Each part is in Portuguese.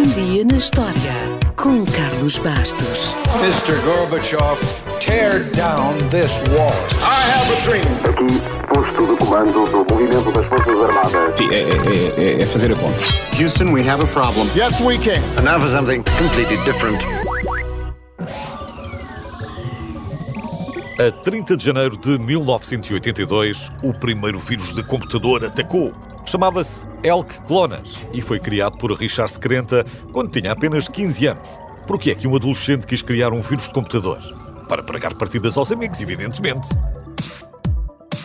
Um dia na história com Carlos Bastos. Mr. Gorbachev, tear down this wall. I have a dream. Aqui, posto de comando do movimento das Forças Armadas. Sim, é, é- é- é fazer a conta. Houston, we have a problem. Yes, we can. And now for something completely different. A 30 de janeiro de 1982, o primeiro vírus de computador atacou. Chamava-se Elk Cloner e foi criado por Richard Screnta quando tinha apenas 15 anos. Por que é que um adolescente quis criar um vírus de computador? Para pregar partidas aos amigos, evidentemente.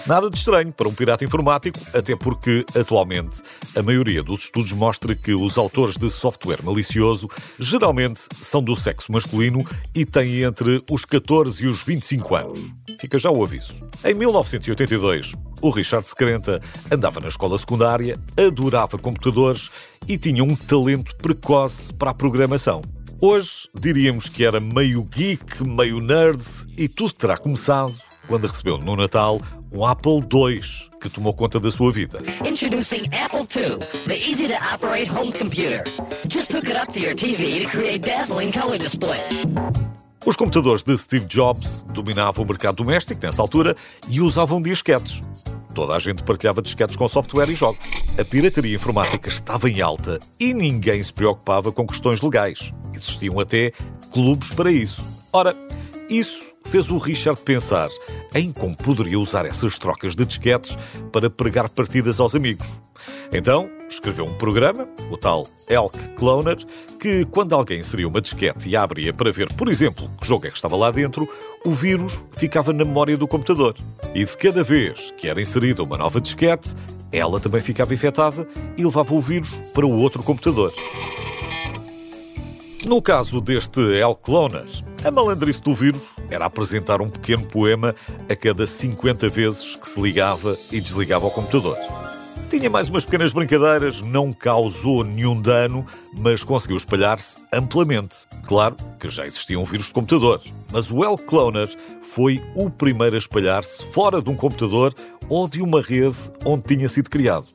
Nada de estranho para um pirata informático, até porque, atualmente, a maioria dos estudos mostra que os autores de software malicioso geralmente são do sexo masculino e têm entre os 14 e os 25 anos. Fica já o aviso. Em 1982, o Richard Screnta andava na escola secundária, adorava computadores e tinha um talento precoce para a programação. Hoje diríamos que era meio geek, meio nerd e tudo terá começado quando recebeu no Natal um Apple II que tomou conta da sua vida. Introducing Apple II, the easy to operate home computer. Just hook it up to your TV to create dazzling color displays. Os computadores de Steve Jobs dominavam o mercado doméstico nessa altura e usavam disquetes. Toda a gente partilhava disquetes com software e jogos. A pirataria informática estava em alta e ninguém se preocupava com questões legais. Existiam até clubes para isso. Ora, isso fez o Richard pensar em como poderia usar essas trocas de disquetes para pregar partidas aos amigos. Então, escreveu um programa, o tal Elk Cloner, que quando alguém inseria uma disquete e abria para ver, por exemplo, que jogo é que estava lá dentro, o vírus ficava na memória do computador. E de cada vez que era inserida uma nova disquete, ela também ficava infectada e levava o vírus para o outro computador. No caso deste El Cloner, a malandrice do vírus era apresentar um pequeno poema a cada 50 vezes que se ligava e desligava o computador. Tinha mais umas pequenas brincadeiras, não causou nenhum dano, mas conseguiu espalhar-se amplamente. Claro que já existia um vírus de computador, mas o El Cloner foi o primeiro a espalhar-se fora de um computador ou de uma rede onde tinha sido criado.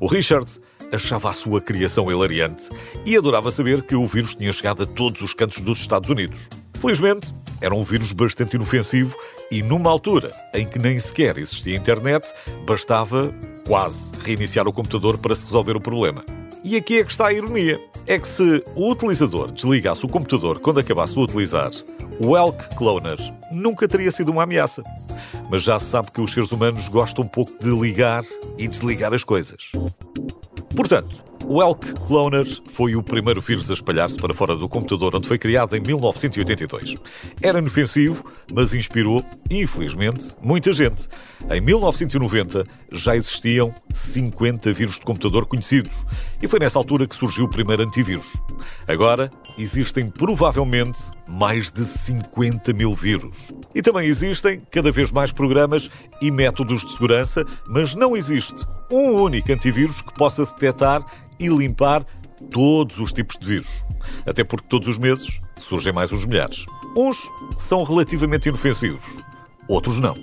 O Richard achava a sua criação hilariante e adorava saber que o vírus tinha chegado a todos os cantos dos Estados Unidos. Felizmente, era um vírus bastante inofensivo e numa altura em que nem sequer existia internet, bastava quase reiniciar o computador para se resolver o problema. E aqui é que está a ironia. É que se o utilizador desligasse o computador quando acabasse de utilizar, o Elk Cloner nunca teria sido uma ameaça. Mas já se sabe que os seres humanos gostam um pouco de ligar e desligar as coisas. Portanto, o Elk Cloner foi o primeiro vírus a espalhar-se para fora do computador onde foi criado em 1982. Era inofensivo, mas inspirou, infelizmente, muita gente. Em 1990 já existiam 50 vírus de computador conhecidos e foi nessa altura que surgiu o primeiro antivírus. Agora existem provavelmente mais de 50 mil vírus. E também existem cada vez mais programas e métodos de segurança, mas não existe um único antivírus que possa detectar e limpar todos os tipos de vírus. Até porque todos os meses surgem mais uns milhares. Uns são relativamente inofensivos, outros não.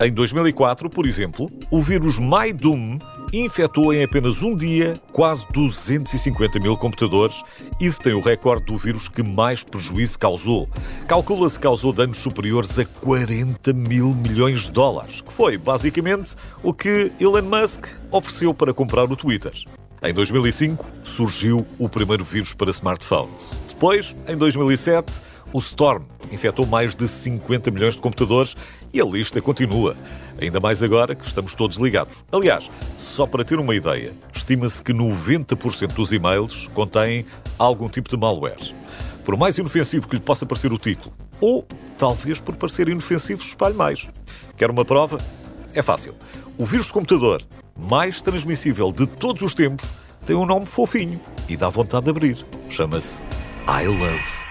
Em 2004, por exemplo, o vírus MyDoom infectou em apenas um dia quase 250 mil computadores e detém o recorde do vírus que mais prejuízo causou. Calcula-se que causou danos superiores a 40 mil milhões de dólares, que foi basicamente o que Elon Musk ofereceu para comprar o Twitter. Em 2005 surgiu o primeiro vírus para smartphones. Depois, em 2007, o Storm infectou mais de 50 milhões de computadores e a lista continua. Ainda mais agora que estamos todos ligados. Aliás, só para ter uma ideia, estima-se que 90% dos e-mails contêm algum tipo de malware. Por mais inofensivo que lhe possa parecer o título, ou talvez por parecer inofensivo se espalhe mais. Quer uma prova? É fácil. O vírus de computador mais transmissível de todos os tempos tem um nome fofinho e dá vontade de abrir. Chama-se I Love.